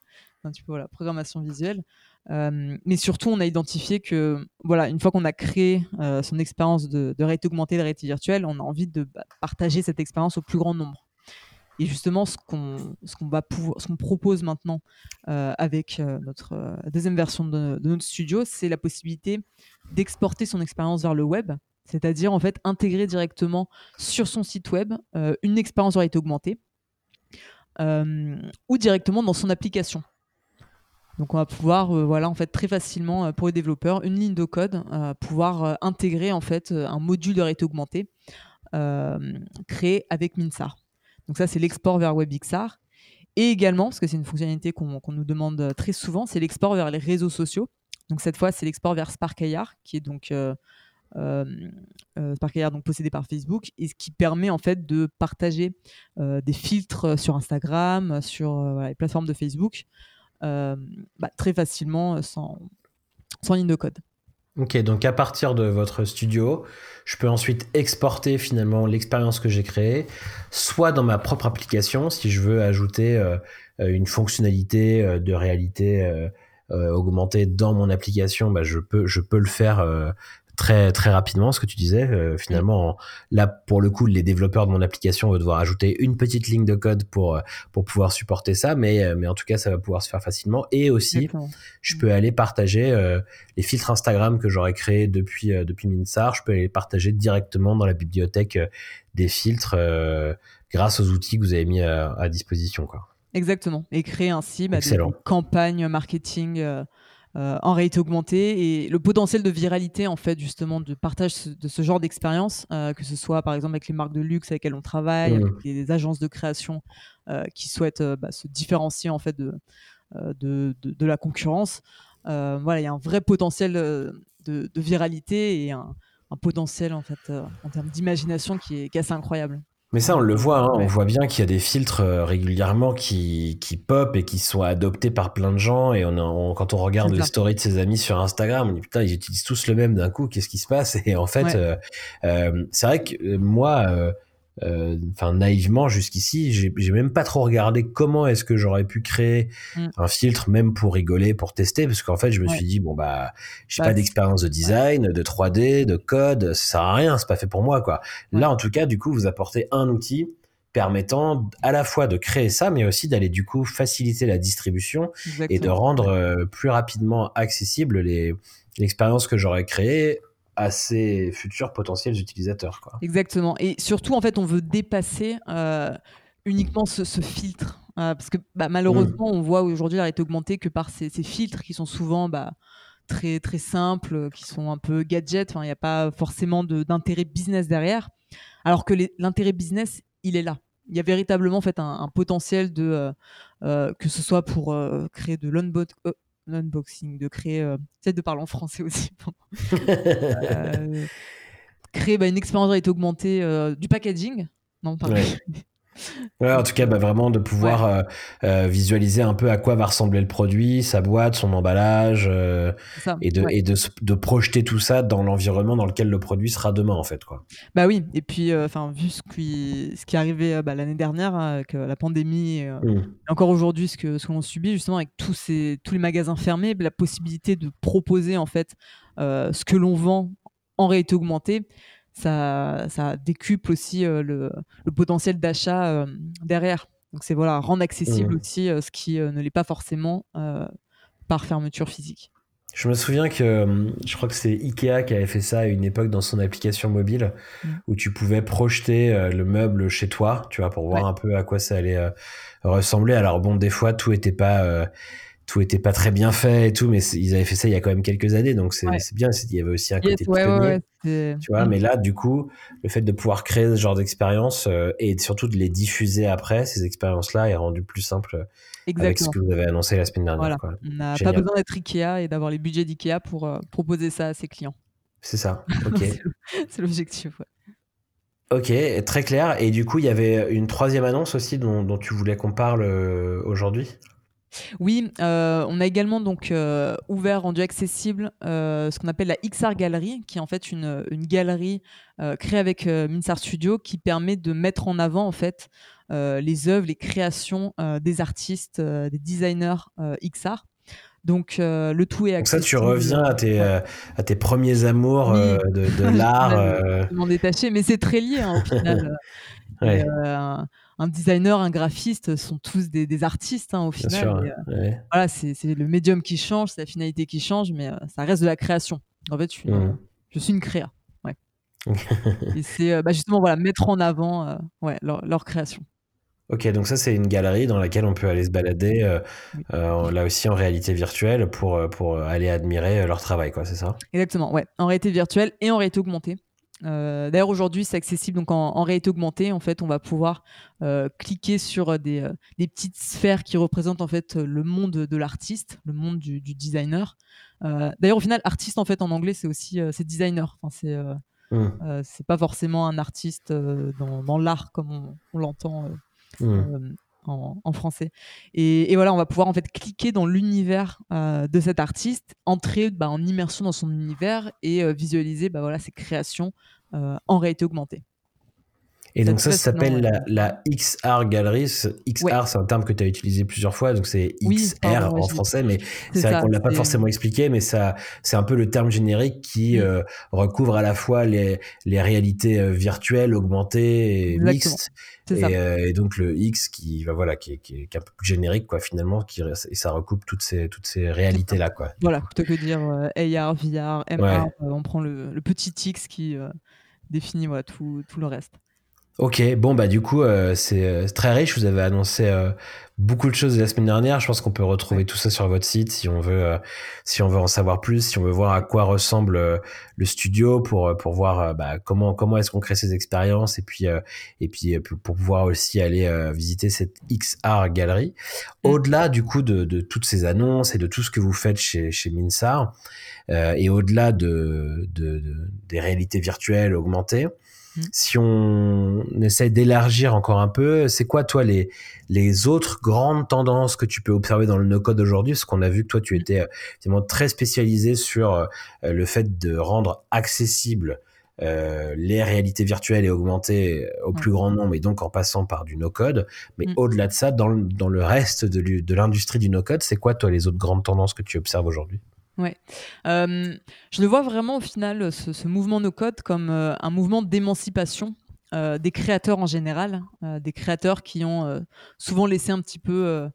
un petit peu voilà, programmation visuelle. Euh, mais surtout, on a identifié que, voilà, une fois qu'on a créé euh, son expérience de, réalité augmentée, de réalité virtuelle, on a envie de bah, partager cette expérience au plus grand nombre. Et justement, ce qu'on ce qu'on va pouvoir, ce qu'on propose maintenant euh, avec notre deuxième version de, de notre studio, c'est la possibilité d'exporter son expérience vers le web, c'est-à-dire en fait intégrer directement sur son site web une expérience de réalité augmentée. ou directement dans son application. Donc on va pouvoir, euh, voilà, en fait, très facilement euh, pour les développeurs, une ligne de code, euh, pouvoir intégrer en fait un module de réalité augmentée créé avec Minsar. Donc ça, c'est l'export vers WebXR. Et également, parce que c'est une fonctionnalité qu'on nous demande très souvent, c'est l'export vers les réseaux sociaux. Donc cette fois, c'est l'export vers SparkIR, qui est donc euh, donc possédé par Facebook et ce qui permet en fait de partager des filtres sur Instagram, sur les plateformes de Facebook, bah, très facilement euh, sans, sans ligne de code. Ok, donc à partir de votre studio, je peux ensuite exporter finalement l'expérience que j'ai créée, soit dans ma propre application, si je veux ajouter euh, une fonctionnalité de réalité augmentée dans mon application, bah, je peux je peux le faire très très rapidement ce que tu disais euh, finalement là pour le coup les développeurs de mon application vont devoir ajouter une petite ligne de code pour euh, pour pouvoir supporter ça mais euh, mais en tout cas ça va pouvoir se faire facilement. Et aussi je peux aller partager les filtres Instagram que j'aurais créés depuis depuis Minsar. Je peux les partager directement dans la bibliothèque des filtres grâce aux outils que vous avez mis à, disposition quoi. Exactement. Et créer ainsi bah, des campagnes marketing en réalité augmentée et le potentiel de viralité en fait justement de partage de ce genre d'expérience, euh, que ce soit par exemple avec les marques de luxe avec lesquelles on travaille, mmh. avec les agences de création euh, qui souhaitent bah, se différencier en fait de, de, de, la concurrence. voilà, il y a un vrai potentiel de, viralité et un, potentiel en fait en termes d'imagination qui est, qui est assez incroyable. Mais ça, on le voit, hein, on voit bien qu'il y a des filtres euh, régulièrement qui, qui pop et qui sont adoptés par plein de gens. Et on, quand on regarde les stories de ses amis sur Instagram, on dit putain, ils utilisent tous le même d'un coup, qu'est-ce qui se passe? [laughs] Et en fait, euh, euh, c'est vrai que moi, euh, enfin naïvement jusqu'ici, j'ai même pas trop regardé comment est-ce que j'aurais pu créer mm. un filtre même pour rigoler, pour tester, parce qu'en fait je me suis dit bon bah j'ai pas bah, d'expérience de design, de 3D, de code, ça sert à rien, c'est pas fait pour moi quoi. Là en tout cas du coup vous apportez un outil permettant à la fois de créer ça, mais aussi d'aller du coup faciliter la distribution et de rendre euh, plus rapidement accessible les l'expérience que j'aurais créée à ses futurs potentiels utilisateurs. Quoi. Exactement. Et surtout, en fait, on veut dépasser euh, uniquement ce, filtre. Euh, parce que bah, malheureusement, on voit aujourd'hui la réalité augmentée que par ces, filtres qui sont souvent bah, très, très simples, qui sont un peu gadgets. Il n'y a pas forcément d'intérêt business derrière. Alors que l'intérêt business, il est là. Il y a véritablement en fait un, potentiel de euh, que ce soit pour créer de l'onboard unboxing, de créer, euh, peut-être de parler en français [laughs] aussi, [laughs] euh, créer bah, une expérience réalité augmentée euh, du packaging. Non, pardon. Ouais, [laughs] en tout cas, bah, vraiment de pouvoir euh, euh, visualiser un peu à quoi va ressembler le produit, sa boîte, son emballage, euh, et, de, et de, de, projeter tout ça dans l'environnement dans lequel le produit sera demain, en fait. Quoi. Bah oui, et puis, enfin vu ce qui, ce qui est arrivé bah, l'année dernière hein, avec la pandémie, mmh. et encore aujourd'hui ce que ce qu'on subit, justement, avec tous, ces, tous les magasins fermés, la possibilité de proposer, en fait, ce que l'on vend en réalité augmentée ça, ça décuple aussi euh, le, potentiel d'achat euh, derrière. Donc c'est voilà, rendre accessible mmh. aussi euh, ce qui ne l'est pas forcément par fermeture physique. Je me souviens que je crois que c'est Ikea qui avait fait ça à une époque dans son application mobile mmh. où tu pouvais projeter le meuble chez toi, tu vois, pour voir un peu à quoi ça allait ressembler. Alors bon, des fois tout était pas tout était pas très bien fait et tout, mais ils avaient fait ça il y a quand même quelques années, donc c'est bien. Il y avait aussi un côté tu vois. Mais là, du coup, le fait de pouvoir créer ce genre d'expérience euh, et surtout de les diffuser après, ces expériences-là, est rendu plus simple avec ce que vous avez annoncé la semaine dernière. On n'a pas besoin d'être Ikea et d'avoir les budgets d'Ikea pour euh, proposer ça à ses clients. C'est ça. [laughs] Ok. c'est l'objectif. Ok, très clair. Et du coup, il y avait une troisième annonce aussi dont, dont tu voulais qu'on parle aujourd'hui? Oui, euh, on a également donc euh, ouvert, rendu accessible euh, ce qu'on appelle la XR Gallery, qui est en fait une, galerie créée avec Minsar Studio qui permet de mettre en avant en fait les œuvres, les créations des artistes, des designers XR. Donc le tout est accessible. Donc ça, tu reviens à tes, à tes premiers amours de, de [laughs] l'art. m'en détacher, mais c'est très lié hein, au final. [laughs] Ouais un designer, un graphiste sont tous des, artistes hein, au final. Euh, voilà, c'est le médium qui change, c'est la finalité qui change, mais euh, ça reste de la création. En fait, je suis, une, mmh. créa. Ouais. [laughs] et c'est euh, bah, justement voilà, mettre en avant ouais, leur, création. Ok, donc ça c'est une galerie dans laquelle on peut aller se balader, là aussi en réalité virtuelle, pour, pour aller admirer leur travail, quoi, c'est ça? Exactement, ouais, en réalité virtuelle et en réalité augmentée. Euh, d'ailleurs, aujourd'hui, c'est accessible donc en, réalité augmentée. En fait, on va pouvoir euh, cliquer sur euh, des, petites sphères qui représentent en fait le monde de l'artiste, le monde du, designer. D'ailleurs, au final, artiste en fait en anglais, c'est aussi c'est designer. Enfin, c'est mmh. c'est pas forcément un artiste dans, l'art comme on, l'entend. Mmh en, français. Et, voilà, on va pouvoir en fait cliquer dans l'univers euh, de cet artiste, entrer bah, en immersion dans son univers et euh, visualiser bah, voilà, ses créations euh, en réalité augmentée. Et donc ça, ça s'appelle la, XR Gallery. XR, c'est un terme que tu as utilisé plusieurs fois, donc c'est XR en français, mais c'est vrai qu'on ne l'a pas forcément expliqué, mais ça, c'est un peu le terme générique qui euh, recouvre à la fois les, les réalités euh, virtuelles, augmentées et mixtes. Euh, et, donc le X qui, va bah, voilà, qui, qui, est un peu plus générique, quoi, finalement, qui, et ça recoupe toutes ces, toutes ces réalités-là, quoi. Voilà, plutôt que dire AR, VR, MR, on prend le, le, petit X qui définit voilà, tout, tout le reste. Ok, bon bah du coup euh, c'est euh, très riche. Vous avez annoncé euh, beaucoup de choses la semaine dernière. Je pense qu'on peut retrouver tout ça sur votre site si on veut, si on veut en savoir plus, si on veut voir à quoi ressemble le studio pour pour voir bah, comment comment est-ce qu'on crée ces expériences et puis et puis pour pouvoir aussi aller visiter cette XR galerie. Mm. Au-delà du coup de, de, toutes ces annonces et de tout ce que vous faites chez chez Minsar et au-delà de, de, des réalités virtuelles augmentées. Mm. Si on essaie d'élargir encore un peu, c'est quoi toi les, les autres grandes tendances que tu peux observer dans le no-code aujourd'hui? Parce qu'on a vu que toi tu étais euh, très spécialisé sur euh, le fait de rendre accessible euh, les réalités virtuelles et augmentées au plus grand nombre et donc en passant par du no-code. Mais mm. au-delà de ça, dans le, dans le reste de l'industrie du no-code, c'est quoi toi les autres grandes tendances que tu observes aujourd'hui? Ouais. je le vois vraiment au final, ce, mouvement no code, comme euh, un mouvement d'émancipation euh, des créateurs en général, euh, des créateurs qui ont souvent laissé un petit peu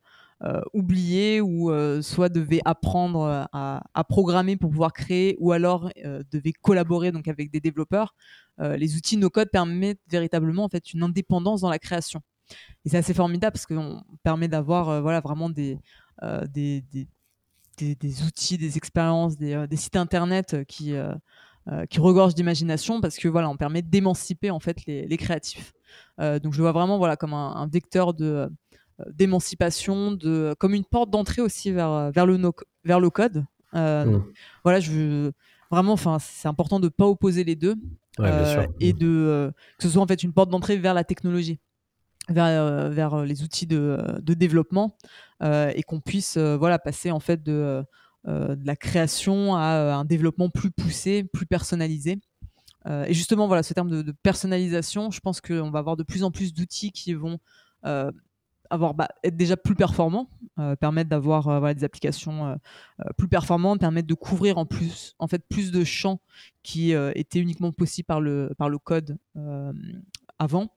oublier ou soit devaient apprendre à, programmer pour pouvoir créer ou alors devaient collaborer donc avec des développeurs. les outils no code permettent véritablement en fait une indépendance dans la création. Et c'est assez formidable parce qu'on permet d'avoir voilà vraiment des, outils, des expériences, des, euh, sites internet euh, qui, euh, qui regorgent d'imagination parce que voilà, on permet d'émanciper en fait les, créatifs. donc je le vois vraiment voilà comme un, vecteur de d'émancipation, de comme une porte d'entrée aussi vers vers le vers le code. Mmh. Voilà, je vraiment, enfin, c'est important de pas opposer les deux et mmh. de que ce soit en fait une porte d'entrée vers la technologie vers, euh, euh, les outils de, de développement euh, et qu'on puisse voilà, passer en fait de, la création à un développement plus poussé, plus personnalisé. et justement, voilà, ce terme de, personnalisation, je pense qu'on va avoir de plus en plus d'outils qui vont avoir, bah, être déjà plus performants, permettre d'avoir des applications plus performantes, permettre de couvrir en plus, en fait, plus de champs qui étaient uniquement possibles par le, par le code avant.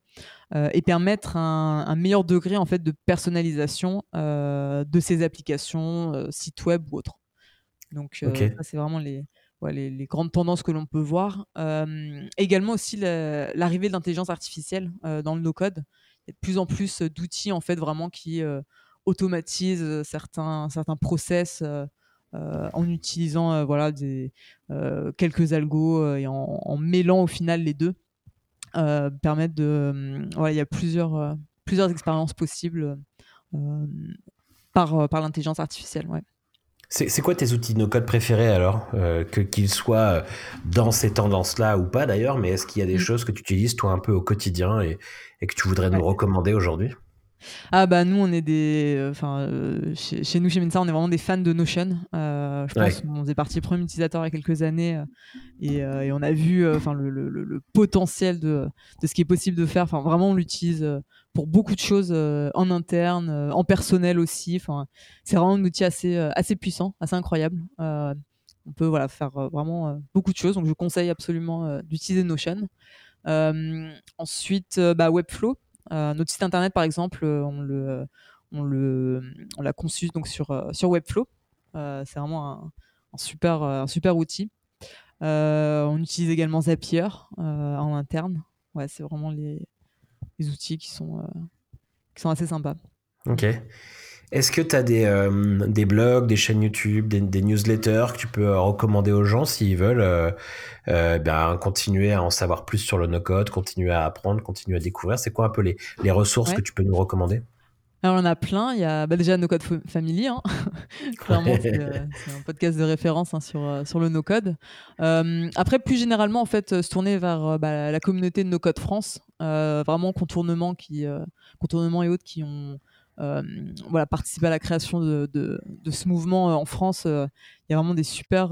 Euh, et permettre un, meilleur degré en fait de personnalisation euh, de ces applications, euh, sites web ou autres. Donc ça c'est vraiment les, les, grandes tendances que l'on peut voir. également aussi l'arrivée de l'intelligence artificielle dans le no-code. Il y a de plus en plus d'outils en fait vraiment qui automatisent certains, certains process. en utilisant voilà des, quelques algos et en, en, mêlant au final les deux euh, permettre de. voilà, il y a plusieurs, euh, plusieurs expériences possibles euh, par, par l'intelligence artificielle. Ouais. C'est quoi tes outils no-code préférés alors Que qu'ils soient dans ces tendances-là ou pas d'ailleurs, mais est-ce qu'il y a des mmh. choses que tu utilises toi un peu au quotidien et, et que tu voudrais nous recommander aujourd'hui? Ah bah nous on est des, euh, enfin euh, chez, nous chez Mensa on est vraiment des fans de Notion. Euh, je pense qu'on est parti premier utilisateur il y a quelques années et, on a vu enfin le, potentiel de, de, ce qui est possible de faire. Enfin vraiment on l'utilise pour beaucoup de choses en interne, en personnel aussi. Enfin c'est vraiment un outil assez assez puissant, assez incroyable. on peut voilà faire vraiment beaucoup de choses donc je conseille absolument d'utiliser Notion. ensuite bah, Webflow euh, notre site internet, par exemple, euh, on le, l'a conçu donc sur euh, sur Webflow. c'est vraiment un, super, super outil. on utilise également Zapier en interne. Ouais, c'est vraiment les, les, outils qui sont, qui sont assez sympas. Ok. Est-ce que tu as des, euh, des, blogs, des chaînes YouTube, des, newsletters que tu peux euh, recommander aux gens s'ils veulent euh, ben, continuer à en savoir plus sur le no-code, continuer à apprendre, continuer à découvrir? C'est quoi un peu les, les ressources que tu peux nous recommander? Alors, on a plein. Il y a bah, déjà No Code Family. Hein. [laughs] Clairement, c'est un podcast de référence hein, sur, sur le No Code. après, plus généralement, en fait, se tourner vers bah, la communauté de No Code France. vraiment, contournement, qui, contournement et autres qui ont voilà, participer à la création de, de, ce mouvement euh, en France. Euh, il y a vraiment des super,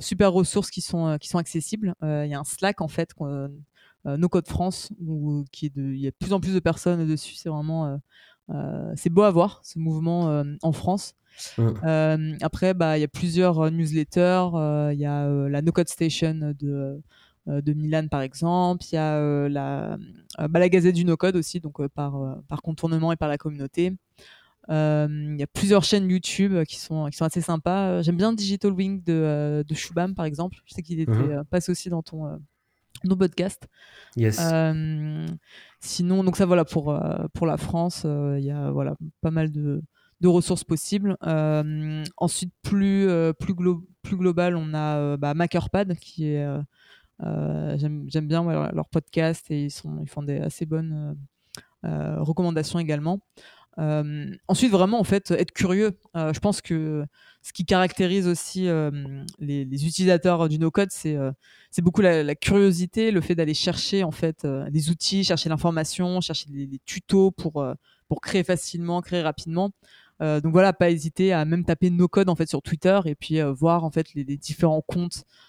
super ressources qui sont, qui sont accessibles. Il y a un Slack, en fait, No Code France, où, qui est de, il y a de plus en plus de personnes dessus. C'est vraiment c'est beau à voir ce mouvement en France. Mmh. après, bah, il y a plusieurs newsletters. Il y a la No Code Station de euh, de Milan par exemple. Il y a euh, la, euh, bah, la Gazette du No-Code aussi, donc par, par contournement et par la communauté. Il y a plusieurs chaînes YouTube qui sont, qui sont assez sympas. J'aime bien Digital Wing de, de Shubham, par exemple. Je sais qu'il était mhm. passé aussi dans ton nos podcasts. Yes. sinon, donc ça voilà pour pour la France, il y a voilà pas mal de, de ressources possibles. ensuite, plus plus, plus global, on a bah, Makerpad qui est euh, j'aime bien leur podcast et ils, font des assez bonnes euh, euh, recommandations également. ensuite, vraiment, en fait, être curieux. je pense que ce qui caractérise aussi les, utilisateurs du no-code, c'est c'est beaucoup la, curiosité, le fait d'aller chercher en fait des outils, chercher l'information, chercher des, tutos pour pour créer facilement, créer rapidement. donc voilà, pas hésiter à même taper no-code en fait sur Twitter et puis voir en fait les, différents comptes euh,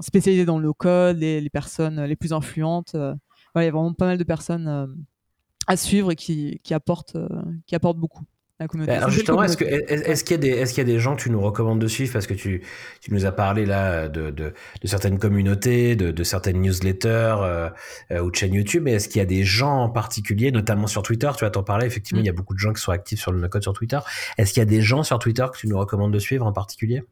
spécialisés dans le code, les, les, personnes les plus influentes. Euh, il y a vraiment pas mal de personnes euh, à suivre et qui, qui apportent, qui apportent beaucoup. Alors justement, est-ce qu'il est, y, a des, est qu'il y a des gens que tu nous recommandes de suivre? Parce que tu, tu nous as parlé là de, de, de certaines communautés, de, de certaines newsletters euh, ou de chaînes YouTube, mais est-ce qu'il y a des gens en particulier, notamment sur Twitter? Tu vas t'en parler, effectivement, mm. il y a beaucoup de gens qui sont actifs sur le no-code sur Twitter. Est-ce qu'il y a des gens sur Twitter que tu nous recommandes de suivre en particulier?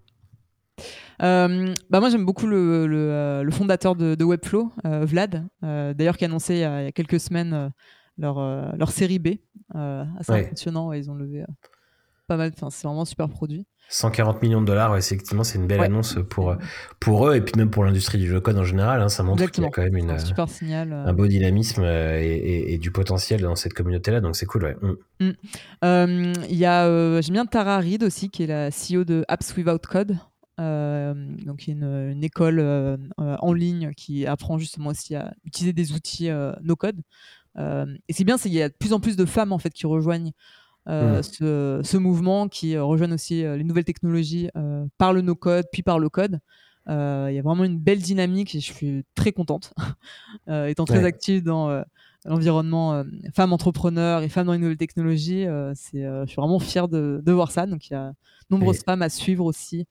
Euh, bah moi j'aime beaucoup le, le, euh, fondateur de, Webflow, euh, Vlad, d'ailleurs qui a annoncé il y a, quelques semaines leur, leur série B, assez impressionnant, ils ont levé pas mal, c'est vraiment un super produit. 140 millions de dollars, effectivement, c'est une belle annonce pour, pour eux et puis même pour l'industrie du jeu code en général. Hein, ça montre qu'il y a quand même une, un, super signal, un beau dynamisme et, du potentiel dans cette communauté-là, donc c'est cool. Ouais. Mm. Mm. Il y a, j'aime bien Tara Reid aussi, qui est la CEO de Apps Without Code. Donc il y a une, école en ligne qui apprend justement aussi à utiliser des outils no code. et c'est bien, c'est qu'il y a de plus en plus de femmes en fait qui rejoignent mmh. ce, mouvement, qui rejoignent aussi les nouvelles technologies par le no code puis par le code. Il y a vraiment une belle dynamique et je suis très contente, [laughs] étant très active dans l'environnement femmes entrepreneurs et femmes dans les nouvelles technologies. c'est, je suis vraiment fière de, de, voir ça. Donc il y a nombreuses femmes à suivre aussi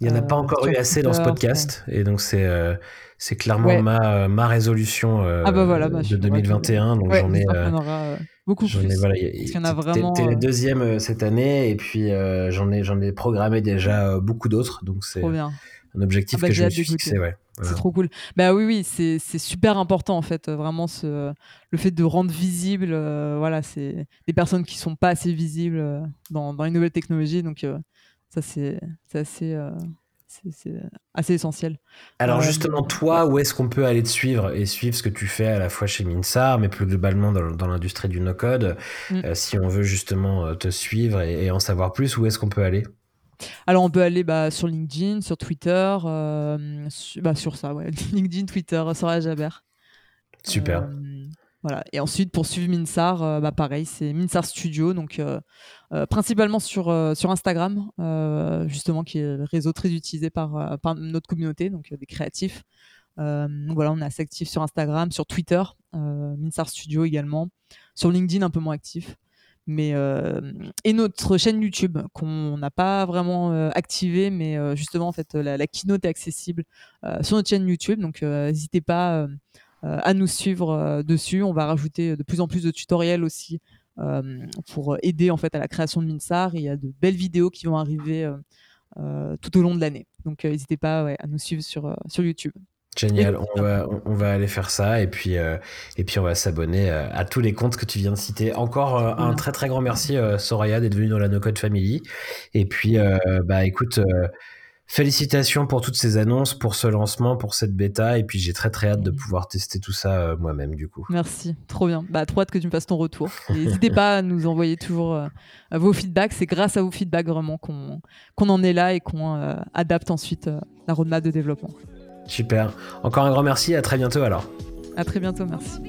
il n'y en a pas euh, encore eu assez dans ce podcast. Et donc, c'est euh, c'est clairement ma, ma résolution ah bah voilà, bah, de 2021. Donc, j'en ai. Aura beaucoup plus. Ai, voilà, y, en a vraiment. T'es le deuxième cette année. Et puis, j'en ai, ai programmé déjà beaucoup d'autres. Donc, c'est un objectif ah bah, que je me suis fixé. Ouais. C'est trop cool. Bah oui, oui, c'est super important en fait, vraiment ce, le fait de rendre visible, voilà, c'est des personnes qui sont pas assez visibles dans, dans les nouvelles technologies. Donc ça, c'est assez, euh, assez essentiel. Alors, euh, justement, toi, où est-ce qu'on peut aller te suivre et suivre ce que tu fais à la fois chez Minsar, mais plus globalement dans, l'industrie du no-code mm. euh, Si on veut justement te suivre et, en savoir plus, où est-ce qu'on peut aller? Alors, on peut aller bah, sur LinkedIn, sur Twitter, sur, bah, sur ça, ouais. [laughs] LinkedIn, Twitter, Soraya Jabert. Super. Et ensuite, pour suivre Minsar, euh, bah, pareil, c'est Minsar Studio, donc euh, euh, principalement sur, sur Instagram, justement, qui est le réseau très utilisé par, par notre communauté, donc des créatifs. donc voilà, on est assez actif sur Instagram, sur Twitter, Minsar Studio également, sur LinkedIn un peu moins actif. Mais et notre chaîne YouTube qu'on n'a pas vraiment activée, mais justement en fait la, la, keynote est accessible sur notre chaîne YouTube, donc n'hésitez pas euh, à nous suivre euh, dessus. On va rajouter de plus en plus de tutoriels aussi euh, pour aider en fait à la création de Minsar. Et il y a de belles vidéos qui vont arriver tout au long de l'année. Donc n'hésitez pas à nous suivre sur, sur YouTube. Génial, on va, on va aller faire ça et puis, et puis on va s'abonner à tous les comptes que tu viens de citer. Encore un très très grand merci Soraya d'être venue dans la No Code Family. Et puis bah écoute, Félicitations pour toutes ces annonces, pour ce lancement, pour cette bêta. Et puis j'ai très très hâte de pouvoir tester tout ça euh, moi-même du coup. Merci, trop bien. Bah, trop hâte que tu me fasses ton retour. N'hésitez pas à nous envoyer toujours euh, vos feedbacks. C'est grâce à vos feedbacks vraiment qu'on en est là et qu'on euh, adapte ensuite la roadmap de développement. Super. Encore un grand merci. À très bientôt alors. À très bientôt. Merci.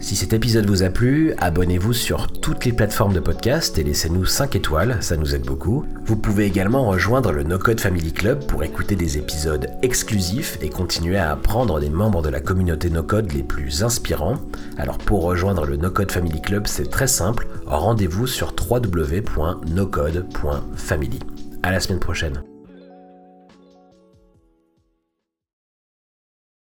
Si cet épisode vous a plu, abonnez-vous sur toutes les plateformes de podcast et laissez-nous 5 étoiles, ça nous aide beaucoup. Vous pouvez également rejoindre le No Code Family Club pour écouter des épisodes exclusifs et continuer à apprendre des membres de la communauté No Code les plus inspirants. Alors pour rejoindre le No Code Family Club, c'est très simple, rendez-vous sur www.nocode.family. À la semaine prochaine.